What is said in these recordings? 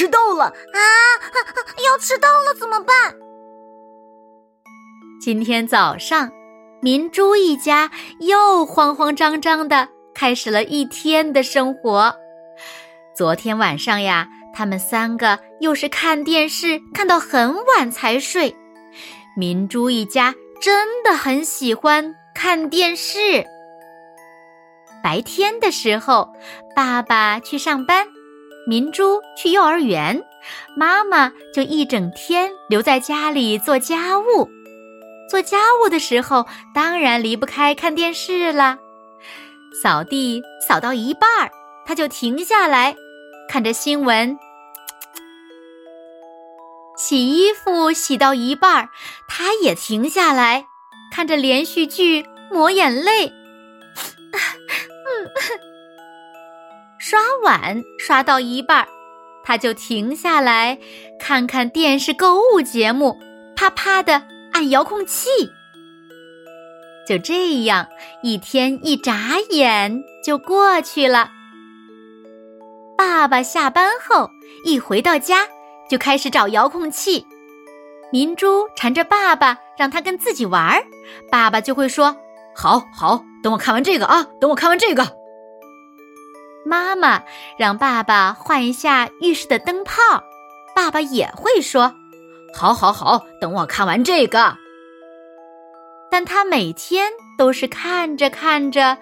迟到了啊！要迟到了怎么办？今天早上，明珠一家又慌慌张张的开始了一天的生活。昨天晚上呀，他们三个又是看电视看到很晚才睡。明珠一家真的很喜欢看电视。白天的时候，爸爸去上班。明珠去幼儿园，妈妈就一整天留在家里做家务。做家务的时候，当然离不开看电视了。扫地扫到一半儿，他就停下来，看着新闻。洗衣服洗到一半儿，他也停下来，看着连续剧，抹眼泪。刷碗刷到一半，他就停下来，看看电视购物节目，啪啪的按遥控器。就这样，一天一眨眼就过去了。爸爸下班后一回到家，就开始找遥控器。明珠缠着爸爸让他跟自己玩儿，爸爸就会说：“好好，等我看完这个啊，等我看完这个。”妈妈让爸爸换一下浴室的灯泡，爸爸也会说：“好，好，好，等我看完这个。”但他每天都是看着看着，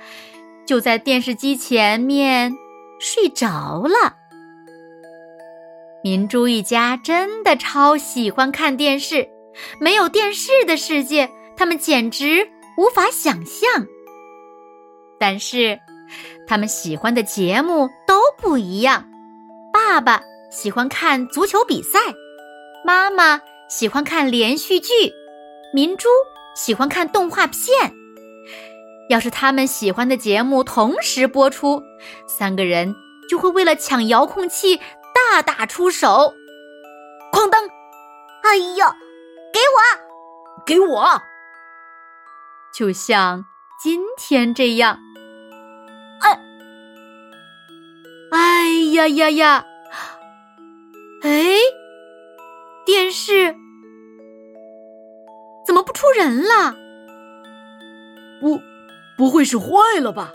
就在电视机前面睡着了。明珠一家真的超喜欢看电视，没有电视的世界，他们简直无法想象。但是。他们喜欢的节目都不一样。爸爸喜欢看足球比赛，妈妈喜欢看连续剧，明珠喜欢看动画片。要是他们喜欢的节目同时播出，三个人就会为了抢遥控器大打出手。哐当！哎呀，给我，给我！就像今天这样。呀呀呀！哎，电视怎么不出人了？不，不会是坏了吧？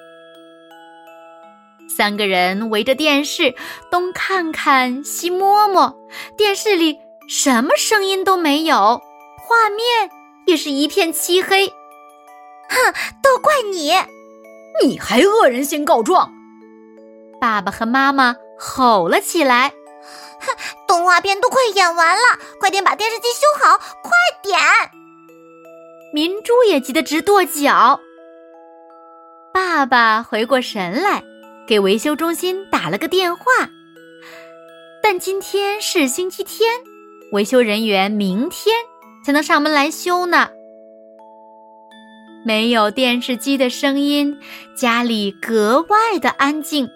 三个人围着电视东看看西摸摸，电视里什么声音都没有，画面也是一片漆黑。哼，都怪你！你还恶人先告状！爸爸和妈妈吼了起来：“哼，动画片都快演完了，快点把电视机修好，快点！”明珠也急得直跺脚。爸爸回过神来，给维修中心打了个电话，但今天是星期天，维修人员明天才能上门来修呢。没有电视机的声音，家里格外的安静，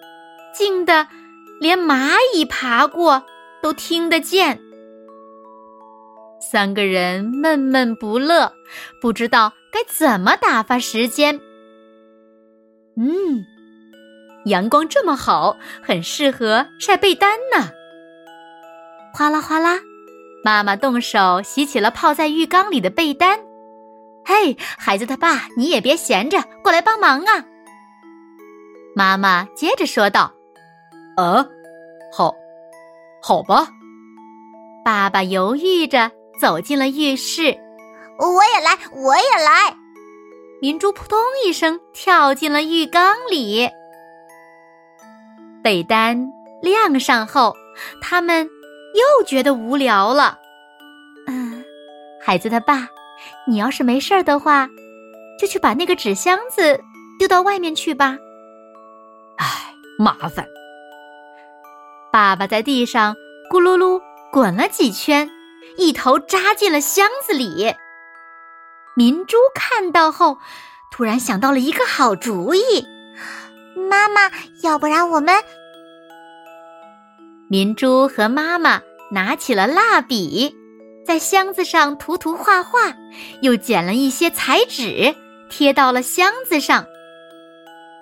静的连蚂蚁爬过都听得见。三个人闷闷不乐，不知道该怎么打发时间。嗯，阳光这么好，很适合晒被单呢。哗啦哗啦，妈妈动手洗起了泡在浴缸里的被单。嘿，孩子他爸，你也别闲着，过来帮忙啊！妈妈接着说道：“呃，好，好吧。”爸爸犹豫着走进了浴室。我也来，我也来。明珠扑通一声跳进了浴缸里。被单晾上后，他们又觉得无聊了。嗯，孩子他爸。你要是没事儿的话，就去把那个纸箱子丢到外面去吧。唉，麻烦。爸爸在地上咕噜噜滚了几圈，一头扎进了箱子里。明珠看到后，突然想到了一个好主意。妈妈，要不然我们……明珠和妈妈拿起了蜡笔，在箱子上涂涂画画，又捡了一些彩纸贴到了箱子上。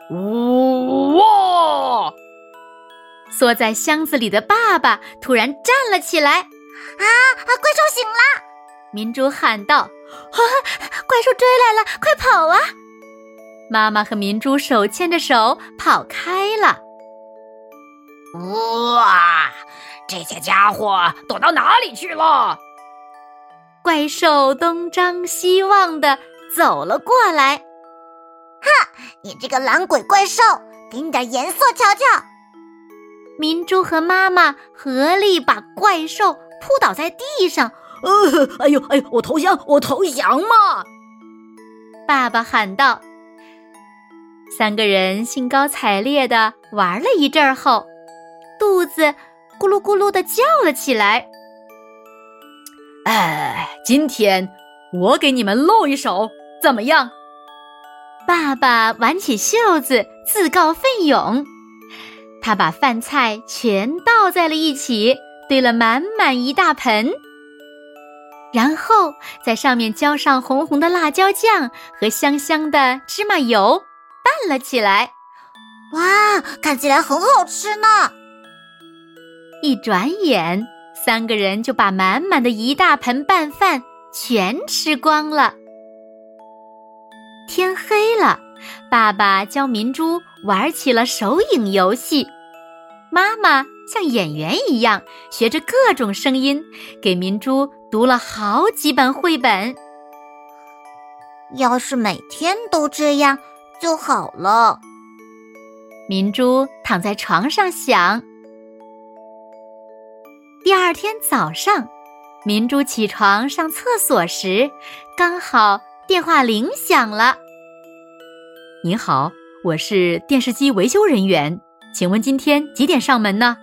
哇！缩在箱子里的爸爸突然站了起来。啊啊！怪兽醒了！明珠喊道：“啊，怪兽追来了，快跑啊！”妈妈和明珠手牵着手跑开了。哇！这些家伙躲到哪里去了？怪兽东张西望的走了过来。哼，你这个懒鬼怪兽，给你点颜色瞧瞧！明珠和妈妈合力把怪兽扑倒在地上。呃，哎呦哎呦，我投降，我投降嘛！爸爸喊道。三个人兴高采烈的玩了一阵后，肚子咕噜咕噜的叫了起来。哎，今天我给你们露一手，怎么样？爸爸挽起袖子，自告奋勇。他把饭菜全倒在了一起，堆了满满一大盆，然后在上面浇上红红的辣椒酱和香香的芝麻油。拌了起来，哇，看起来很好吃呢！一转眼，三个人就把满满的一大盆拌饭全吃光了。天黑了，爸爸教明珠玩起了手影游戏，妈妈像演员一样学着各种声音给明珠读了好几本绘本。要是每天都这样。就好了。明珠躺在床上想。第二天早上，明珠起床上厕所时，刚好电话铃响了。您好，我是电视机维修人员，请问今天几点上门呢？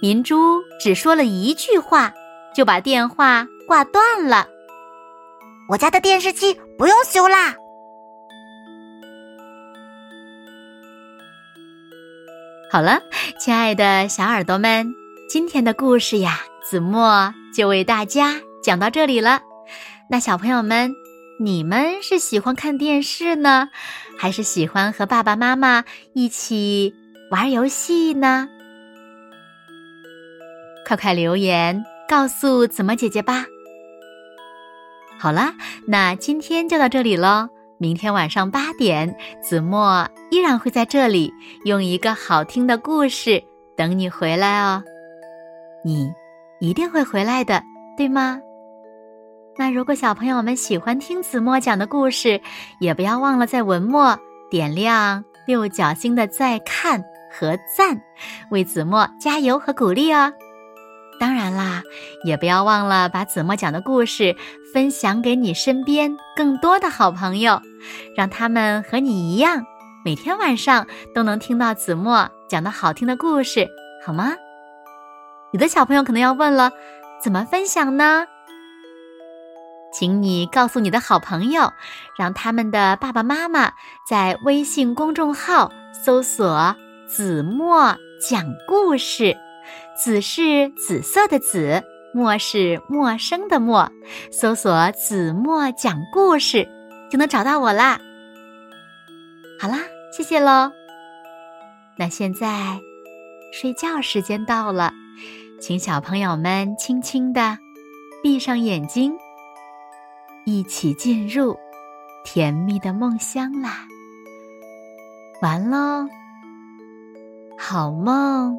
明珠只说了一句话，就把电话挂断了。我家的电视机不用修啦。好了，亲爱的小耳朵们，今天的故事呀，子墨就为大家讲到这里了。那小朋友们，你们是喜欢看电视呢，还是喜欢和爸爸妈妈一起玩游戏呢？快快留言告诉子墨姐姐吧。好了，那今天就到这里喽。明天晚上八点，子墨依然会在这里，用一个好听的故事等你回来哦。你一定会回来的，对吗？那如果小朋友们喜欢听子墨讲的故事，也不要忘了在文末点亮六角星的再看和赞，为子墨加油和鼓励哦。当然啦，也不要忘了把子墨讲的故事分享给你身边更多的好朋友，让他们和你一样，每天晚上都能听到子墨讲的好听的故事，好吗？有的小朋友可能要问了，怎么分享呢？请你告诉你的好朋友，让他们的爸爸妈妈在微信公众号搜索“子墨讲故事”。紫是紫色的紫，墨是陌生的墨。搜索“子墨讲故事”就能找到我啦。好啦，谢谢喽。那现在睡觉时间到了，请小朋友们轻轻的闭上眼睛，一起进入甜蜜的梦乡啦。完喽，好梦。